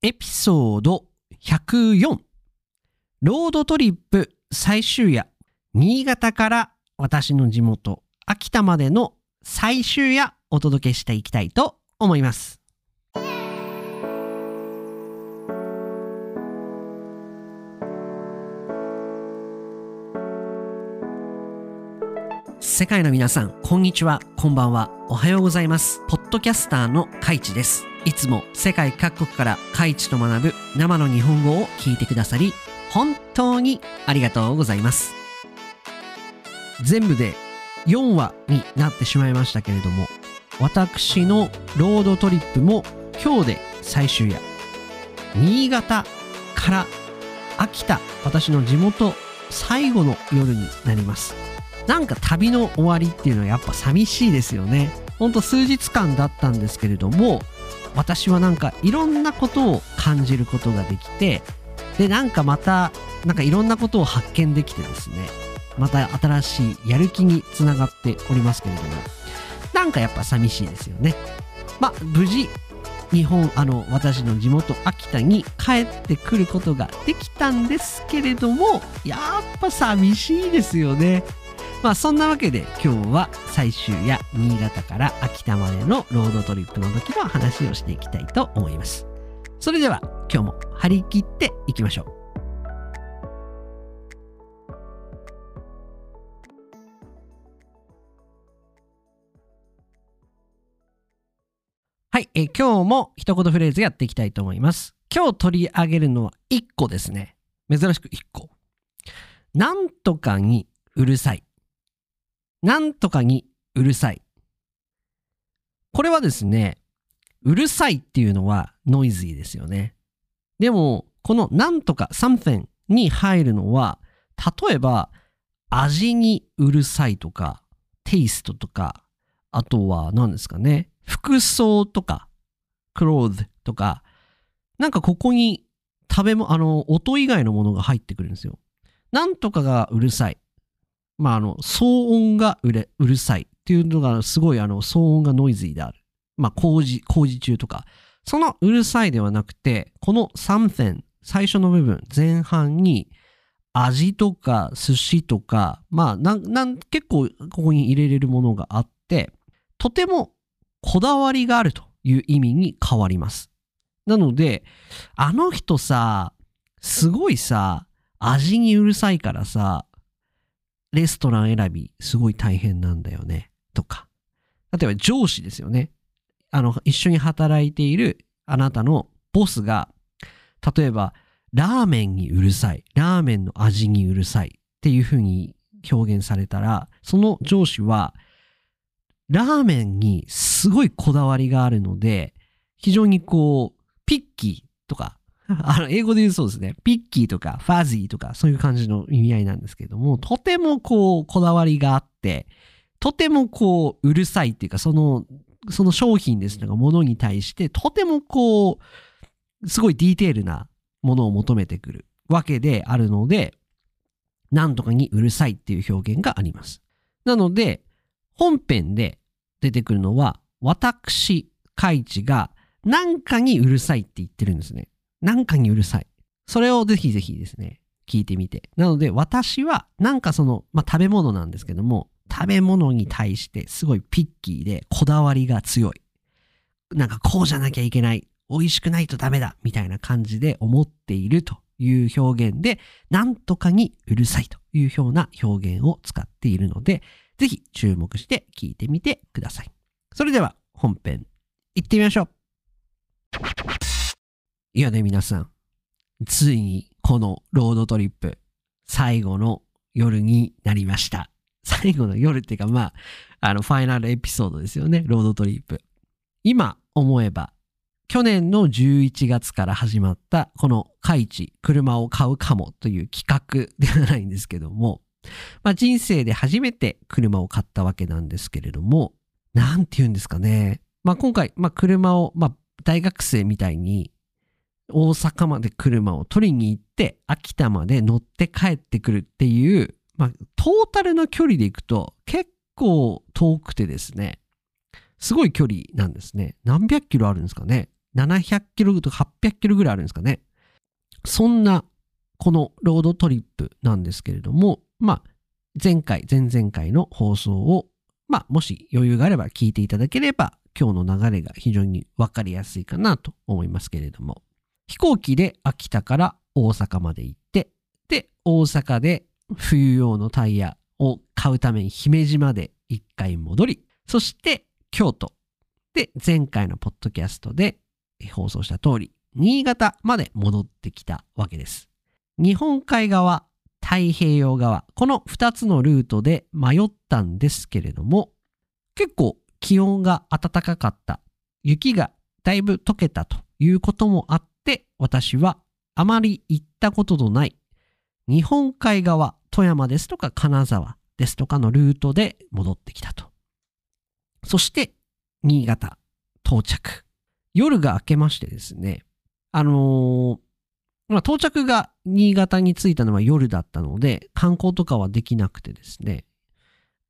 エピソード104ロードトリップ最終夜。新潟から私の地元秋田までの最終夜お届けしていきたいと思います。世界の皆さん、こんにちは、こんばんは、おはようございます。ポッドキャスターのカイチです。いつも世界各国からカイチと学ぶ生の日本語を聞いてくださり、本当にありがとうございます。全部で4話になってしまいましたけれども、私のロードトリップも今日で最終夜。新潟から秋田、私の地元最後の夜になります。なんか旅の終わりっていうのはやっぱ寂しいですよね。ほんと数日間だったんですけれども、私はなんかいろんなことを感じることができて、で、なんかまた、なんかいろんなことを発見できてですね、また新しいやる気につながっておりますけれども、なんかやっぱ寂しいですよね。まあ、無事、日本、あの、私の地元秋田に帰ってくることができたんですけれども、やっぱ寂しいですよね。まあそんなわけで今日は最終や新潟から秋田までのロードトリップの時の話をしていきたいと思います。それでは今日も張り切っていきましょう。はい、え今日も一言フレーズやっていきたいと思います。今日取り上げるのは1個ですね。珍しく1個。なんとかにうるさい。なんとかにうるさい。これはですね、うるさいっていうのはノイズイですよね。でも、このなんとか something に入るのは、例えば味にうるさいとか、テイストとか、あとは何ですかね、服装とか、cloth とか、なんかここに食べも、あの、音以外のものが入ってくるんですよ。なんとかがうるさい。まあ、あの、騒音がうれうるさいっていうのが、すごい、あの、騒音がノイズイである。まあ、工事、工事中とか。そのうるさいではなくて、この something、最初の部分、前半に、味とか寿司とか、まあ、なん、なん、結構ここに入れれるものがあって、とてもこだわりがあるという意味に変わります。なので、あの人さ、すごいさ、味にうるさいからさ、レストラン選びすごい大変なんだよね。とか。例えば上司ですよね。あの、一緒に働いているあなたのボスが、例えば、ラーメンにうるさい。ラーメンの味にうるさい。っていうふうに表現されたら、その上司は、ラーメンにすごいこだわりがあるので、非常にこう、ピッキーとか、あの、英語で言うそうですね。ピッキーとか、ファズィーとか、そういう感じの意味合いなんですけれども、とてもこう、こだわりがあって、とてもこう、うるさいっていうか、その、その商品ですとか、ものに対して、とてもこう、すごいディテールなものを求めてくるわけであるので、なんとかにうるさいっていう表現があります。なので、本編で出てくるのは、私、カイチが、なんかにうるさいって言ってるんですね。なんかにうるさい。それをぜひぜひですね、聞いてみて。なので、私は、なんかその、まあ、食べ物なんですけども、食べ物に対してすごいピッキーでこだわりが強い。なんかこうじゃなきゃいけない。美味しくないとダメだ。みたいな感じで思っているという表現で、なんとかにうるさいというような表現を使っているので、ぜひ注目して聞いてみてください。それでは本編行ってみましょう。いやね、皆さん。ついにこのロードトリップ、最後の夜になりました。最後の夜っていうか、まあ、あの、ファイナルエピソードですよね、ロードトリップ。今思えば、去年の11月から始まった、この、カイチ、車を買うかもという企画ではないんですけども、まあ、人生で初めて車を買ったわけなんですけれども、なんて言うんですかね。まあ、今回、まあ、車を、まあ、大学生みたいに、大阪まで車を取りに行って、秋田まで乗って帰ってくるっていう、まあ、トータルの距離で行くと結構遠くてですね、すごい距離なんですね。何百キロあるんですかね。700キロとか800キロぐらいあるんですかね。そんな、このロードトリップなんですけれども、まあ、前回、前々回の放送を、まあ、もし余裕があれば聞いていただければ、今日の流れが非常にわかりやすいかなと思いますけれども、飛行機で秋田から大阪まで行って、で、大阪で冬用のタイヤを買うために姫路まで一回戻り、そして京都で前回のポッドキャストで放送した通り、新潟まで戻ってきたわけです。日本海側、太平洋側、この2つのルートで迷ったんですけれども、結構気温が暖かかった、雪がだいぶ溶けたということもあって、私はあまり行ったことのない日本海側、富山ですとか金沢ですとかのルートで戻ってきたと。そして、新潟到着。夜が明けましてですね、あのー、ま、到着が新潟に着いたのは夜だったので、観光とかはできなくてですね、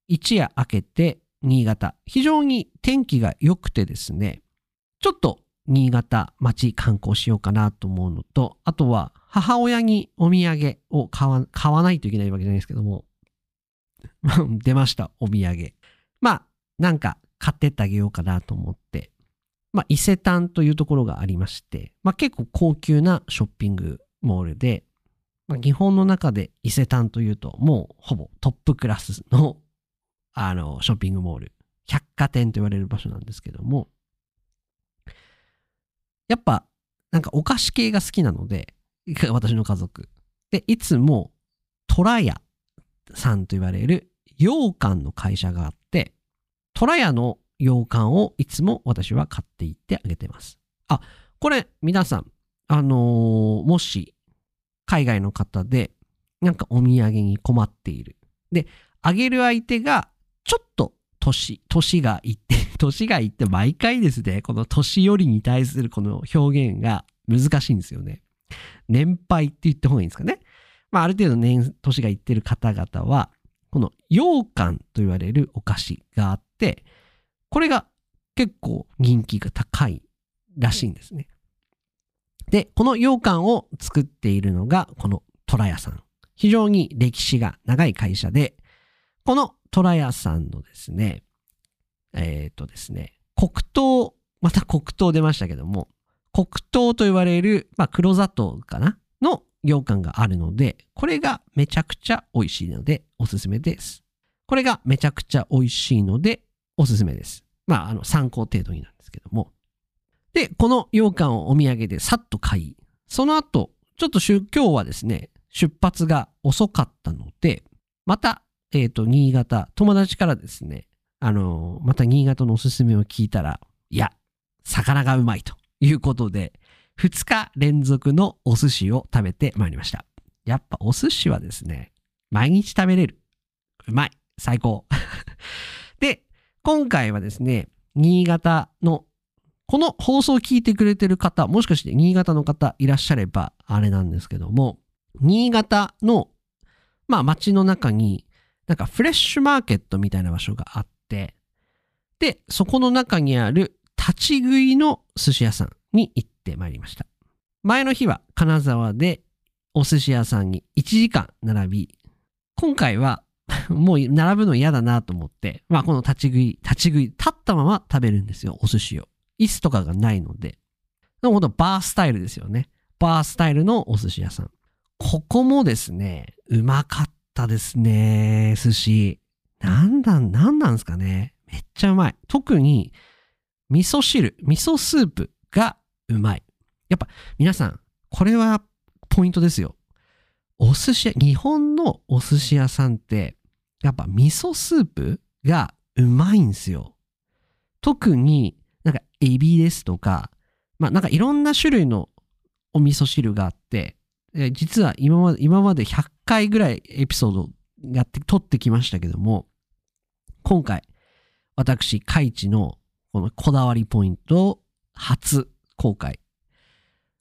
一夜明けて新潟、非常に天気が良くてですね、ちょっと新潟街観光しようかなと思うのと、あとは母親にお土産を買わ買わないといけないわけじゃないですけども、出ました、お土産。まあ、なんか買ってってあげようかなと思って、まあ、伊勢丹というところがありまして、まあ、結構高級なショッピングモールで、まあ、日本の中で伊勢丹というと、もうほぼトップクラスの、あの、ショッピングモール、百貨店と言われる場所なんですけども、やっぱ、なんかお菓子系が好きなので、私の家族。で、いつも、トラヤさんと言われる羊羹の会社があって、トラヤの羊羹をいつも私は買っていってあげてます。あ、これ皆さん、あのー、もし海外の方でなんかお土産に困っている。で、あげる相手がちょっと年、年がいて、年がいって毎回ですね、この年寄りに対するこの表現が難しいんですよね。年配って言った方がいいんですかね。まあ、ある程度年、年がいってる方々は、この羊羹と言われるお菓子があって、これが結構人気が高いらしいんですね。で、この羊羹を作っているのが、この虎屋さん。非常に歴史が長い会社で、この虎屋さんのですね、えっ、ー、とですね、黒糖、また黒糖出ましたけども、黒糖と言われる、まあ、黒砂糖かな？の羊羹があるので、これがめちゃくちゃ美味しいのでおすすめです。これがめちゃくちゃ美味しいのでおすすめです。まあ、あの、参考程度になんですけども。で、この羊羹をお土産でさっと買い、その後、ちょっと今日はですね、出発が遅かったので、また、えっ、ー、と、新潟、友達からですね、あの、また新潟のおすすめを聞いたら、いや、魚がうまいということで、2日連続のお寿司を食べてまいりました。やっぱお寿司はですね、毎日食べれる。うまい。最高。で、今回はですね、新潟の、この放送を聞いてくれてる方、もしかして新潟の方いらっしゃればあれなんですけども、新潟の、まあ街の中に、なんかフレッシュマーケットみたいな場所があって、で、そこの中にある立ち食いの寿司屋さんに行ってまいりました。前の日は金沢でお寿司屋さんに1時間並び、今回は もう並ぶの嫌だなと思って、まあこの立ち食い、立ち食い、立ったまま食べるんですよ、お寿司を。椅子とかがないので。でもほんとバースタイルですよね。バースタイルのお寿司屋さん。ここもですね、うまかったですね、寿司。なんだ、なんなんすかね。めっちゃうまい。特に、味噌汁、味噌スープがうまい。やっぱ皆さん、これはポイントですよ。お寿司屋、日本のお寿司屋さんって、やっぱ味噌スープがうまいんですよ。特になんかエビですとか、まあなんかいろんな種類のお味噌汁があって、実は今まで、今まで100回ぐらいエピソードやって、撮ってきましたけども、今回、私、カイチのこのこだわりポイント初公開。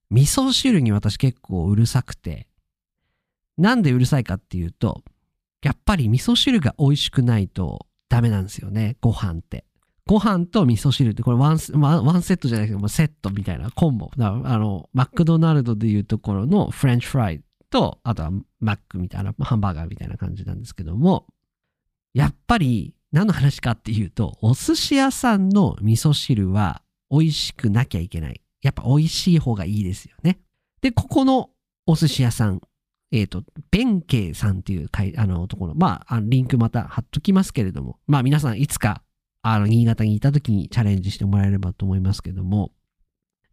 味噌汁に私結構うるさくて、なんでうるさいかっていうと、やっぱり味噌汁が美味しくないとダメなんですよね、ご飯って。ご飯と味噌汁って、これワン、ワンワンセットじゃないけど、セットみたいなコンボ。あの、マクドナルドでいうところのフレンチフライと、あとはマックみたいな、ハンバーガーみたいな感じなんですけども、やっぱり何の話かっていうと、お寿司屋さんの味噌汁は美味しくなきゃいけない。やっぱ美味しい方がいいですよね。で、ここのお寿司屋さん、えっ、と、弁慶さんっていうあのところ、まあ、リンクまた貼っときますけれども、まあ皆さんいつか、あの、新潟にいた時にチャレンジしてもらえればと思いますけども、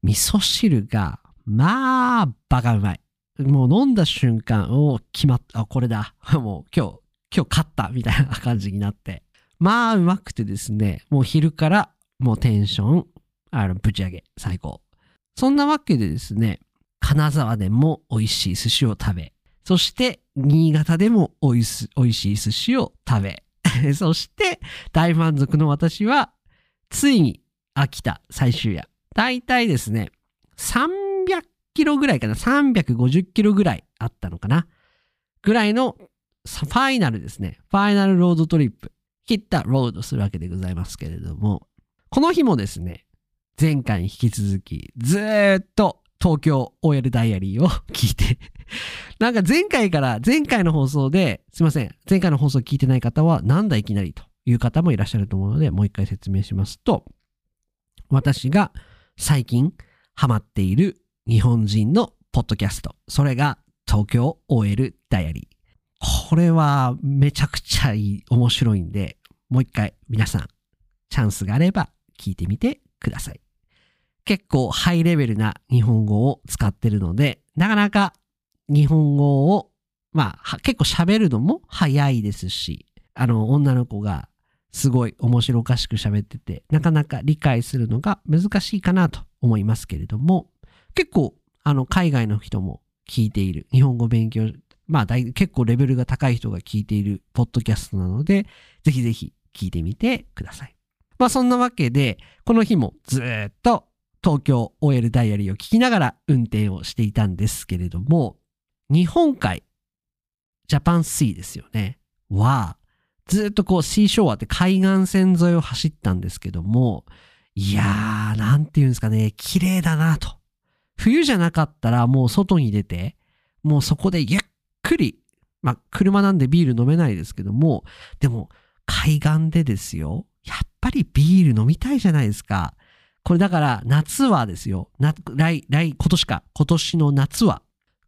味噌汁が、まあ、バカうまい。もう飲んだ瞬間、お決まった、あ、これだ。もう今日、今日勝ったみたいな感じになって。まあ、うまくてですね、もう昼からもうテンション、あの、ぶち上げ、最高。そんなわけでですね、金沢でも美味しい寿司を食べ、そして新潟でも美味しい寿司を食べ、そして大満足の私は、ついに秋田最終夜。だいたいですね、300キロぐらいかな、350キロぐらいあったのかな。ぐらいのファイナルですね。ファイナルロードトリップ。ヒッタロードするわけでございますけれども、この日もですね、前回に引き続き、ずーっと東京 OL ダイアリーを 聞いてなんか前回から、前回の放送で、すいません、前回の放送聞いてない方は、なんだいきなりという方もいらっしゃると思うので、もう一回説明しますと、私が最近ハマっている日本人のポッドキャスト、それが東京 OL ダイアリー。これはめちゃくちゃいい、面白いんで、もう一回皆さん、チャンスがあれば聞いてみてください。結構ハイレベルな日本語を使ってるので、なかなか日本語を、まあ、結構喋るのも早いですし、あの、女の子がすごい面白おかしく喋ってて、なかなか理解するのが難しいかなと思いますけれども、結構、あの、海外の人も聞いている、日本語勉強まあ結構レベルが高い人が聞いているポッドキャストなので、ぜひぜひ聞いてみてください。まあそんなわけで、この日もずっと東京 OL ダイアリーを聞きながら運転をしていたんですけれども、日本海、ジャパンシーですよね。は、ずっとこうシーショアって海岸線沿いを走ったんですけども、いやー、なんて言うんですかね、綺麗だなと。冬じゃなかったらもう外に出て、もうそこでゆっくり、まあ、車なんでビール飲めないですけども、でも、海岸でですよ。やっぱりビール飲みたいじゃないですか。これだから夏はですよ。な来、来、今年か。今年の夏は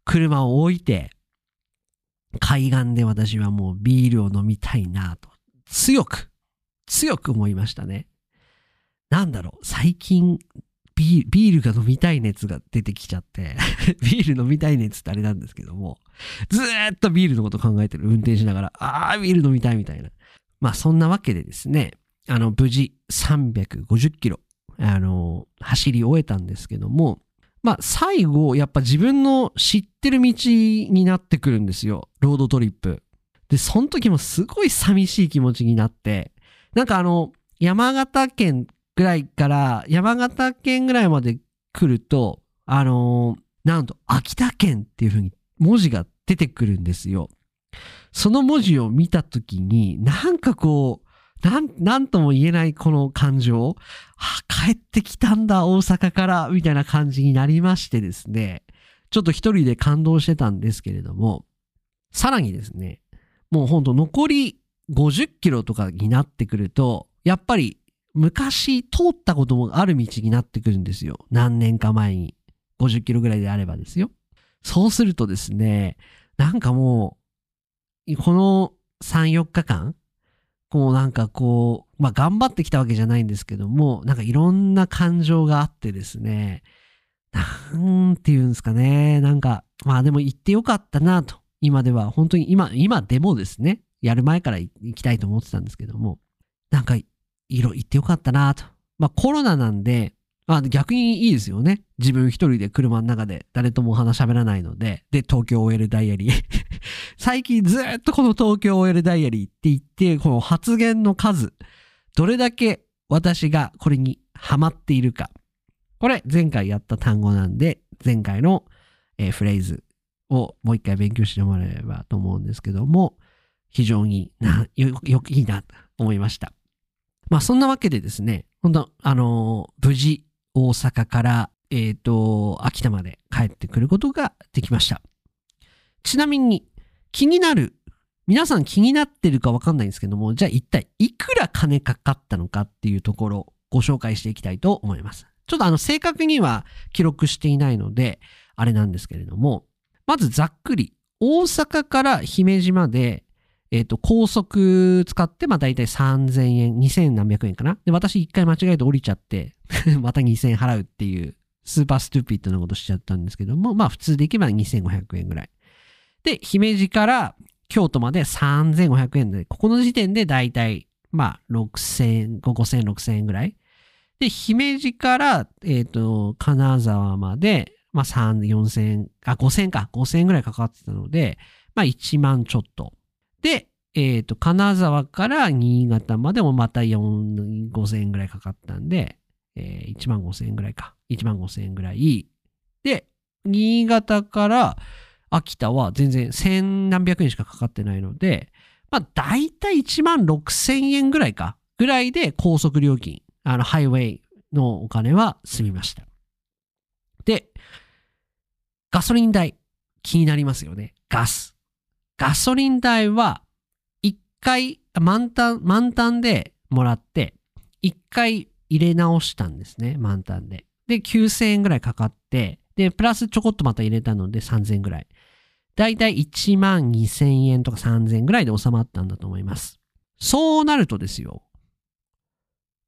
車を置いて海岸で私はもうビールを飲みたいなと強く、強く思いましたね。なんだろう。最近ビールが飲みたい熱が出てきちゃって ビール飲みたい熱ってあれなんですけども、ずーっとビールのこと考えてる。運転しながら、あー、ビール飲みたいみたいな。まあ、そんなわけでですね、あの、無事350キロ、あの、走り終えたんですけども、まあ、最後、やっぱ自分の知ってる道になってくるんですよ。ロードトリップ。で、その時もすごい寂しい気持ちになって、なんかあの、山形県ぐらいから山形県ぐらいまで来ると、あのー、なんと秋田県っていう風に文字が出てくるんですよ。その文字を見たときに、なんかこう、なん、なんとも言えないこの感情、あ、帰ってきたんだ、大阪から、みたいな感じになりましてですね、ちょっと一人で感動してたんですけれども、さらにですね、もうほんと残り50キロとかになってくると、やっぱり昔通ったこともある道になってくるんですよ。何年か前に。50キロぐらいであればですよ。そうするとですね、なんかもう、この3、4日間、こうなんかこう、まあ頑張ってきたわけじゃないんですけども、なんかいろんな感情があってですね、なんて言うんですかね、なんか、まあでも行ってよかったなと、今では、本当に今、今でもですね、やる前から行きたいと思ってたんですけども、なんか色行ってよかったなと。まあコロナなんで、まあ逆にいいですよね。自分一人で車の中で誰ともお話喋らないので、で、東京 OL ダイアリー。最近ずっとこの東京 OL ダイアリーって言って、この発言の数、どれだけ私がこれにハマっているか。これ前回やった単語なんで、前回の、えー、フレーズをもう一回勉強してもらえればと思うんですけども、非常にな、よ、よ、いいなと思いました。まあそんなわけでですね、本当あのー無事大阪から、えっ、と、秋田まで帰ってくることができました。ちなみに気になる、皆さん気になってるかわかんないんですけども、じゃあ一体いくら金かかったのかっていうところをご紹介していきたいと思います。ちょっとあの正確には記録していないので、あれなんですけれども、まずざっくり、大阪から姫路まで、えっ、と、高速使って、まあ大体3000円、2000何百円かな。で、私一回間違えて降りちゃって、また2000円払うっていう、 super stupid なことしちゃったんですけども、まあ普通で行けば2500円ぐらい。で、姫路から京都まで3500円で、ここの時点で大体、まあ6000、5000、6000円ぐらい。で、姫路から、えっ、と、金沢まで、まあ3、4000、あ、5000か、5000円ぐらいかかってたので、まあ1万ちょっと。で、えっ、と、金沢から新潟までもまた4、5000円ぐらいかかったんで、えー1万5000円ぐらいか。1万5000円ぐらい。で、新潟から秋田は全然千何百円しかかかってないので、まあ大体1万6000円ぐらいか。ぐらいで高速料金、あの、ハイウェイのお金は済みました。で、ガソリン代、気になりますよね。ガス。ガソリン代は、一回、満タン、満タンでもらって、一回入れ直したんですね、満タンで。で、9000円ぐらいかかって、で、プラスちょこっとまた入れたので3000円ぐらい。だいたい1万2000円とか3000円ぐらいで収まったんだと思います。そうなるとですよ。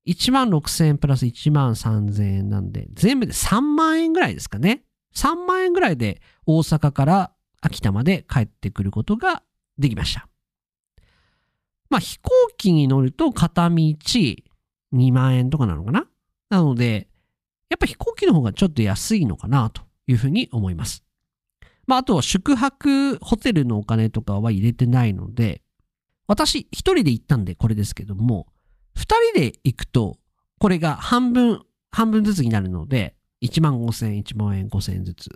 1万6000円プラス1万3000円なんで、全部で3万円ぐらいですかね。3万円ぐらいで大阪から秋田まで帰ってくることができました。まあ飛行機に乗ると片道2万円とかなのかな？なので、やっぱ飛行機の方がちょっと安いのかなというふうに思います。まああとは宿泊ホテルのお金とかは入れてないので、私一人で行ったんでこれですけども、二人で行くとこれが半分、半分ずつになるので、1万5千円、1万円、5千円ずつ。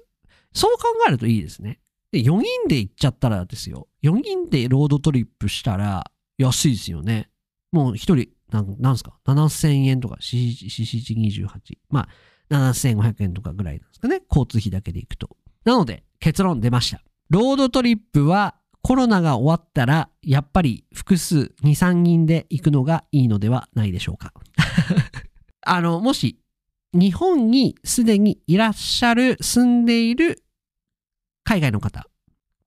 そう考えるといいですね。で、4人で行っちゃったらですよ。4人でロードトリップしたら安いですよね。もう一人、なんなんすか ?7000 円とか、CC28。まあ、7500円とかぐらいなんですかね。交通費だけで行くと。なので、結論出ました。ロードトリップはコロナが終わったら、やっぱり複数、2、3人で行くのがいいのではないでしょうか。あの、もし、日本にすでにいらっしゃる、住んでいる海外の方、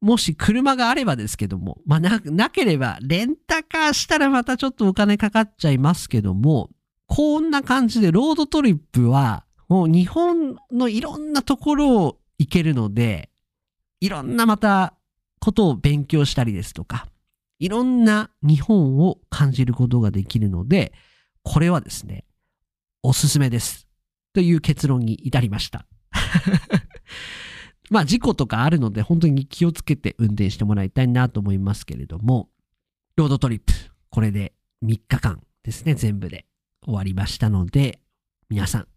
もし車があればですけども、まあな、なければ、レンタカーしたらまたちょっとお金かかっちゃいますけども、こんな感じでロードトリップは、もう日本のいろんなところを行けるので、いろんなまたことを勉強したりですとか、いろんな日本を感じることができるので、これはですね、おすすめです。という結論に至りました。まあ事故とかあるので本当に気をつけて運転してもらいたいなと思いますけれども、ロードトリップ、これで3日間ですね、全部で終わりましたので、皆さん、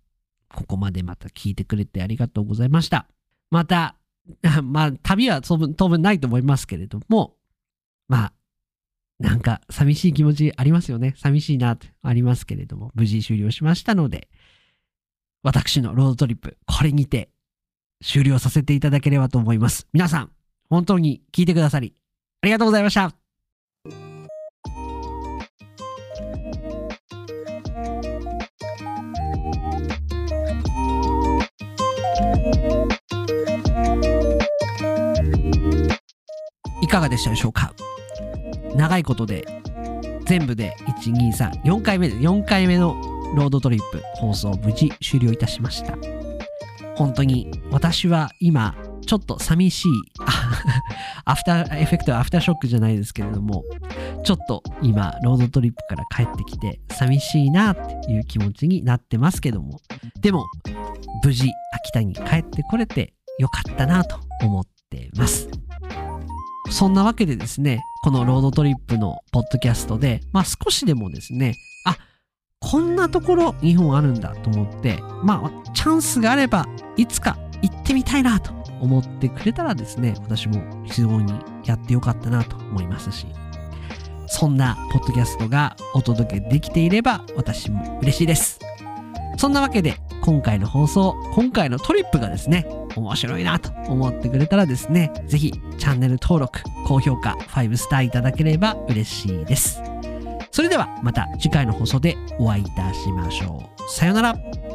ここまでまた聞いてくれてありがとうございました。また、まあ旅は当分当分ないと思いますけれども、まあ、なんか寂しい気持ちありますよね。寂しいなってありますけれども、無事終了しましたので、私のロードトリップ、これにて終了させていただければと思います。皆さん、本当に聞いてくださり、ありがとうございました。いかがでしたでしょうか？長いことで、全部で1、2、3、4回目で、4回目のロードトリップ放送無事終了いたしました。本当に私は今ちょっと寂しい。aftereffect aftershock じゃないですけれどもちょっと今ロードトリップから帰ってきて寂しいなっていう気持ちになってますけどもでも無事秋田に帰ってこれてよかったなと思ってます。そんなわけでですねこのロードトリップのポッドキャストでまあ少しでもですねこんなところ日本あるんだと思って、まあ、チャンスがあれば、いつか行ってみたいなと思ってくれたらですね、私も非常にやってよかったなと思いますし、そんなポッドキャストがお届けできていれば私も嬉しいです。そんなわけで今回の放送、今回のトリップがですね、面白いなと思ってくれたらですね、ぜひチャンネル登録、高評価、5スターいただければ嬉しいです。それではまた次回の放送でお会いいたしましょう。さようなら。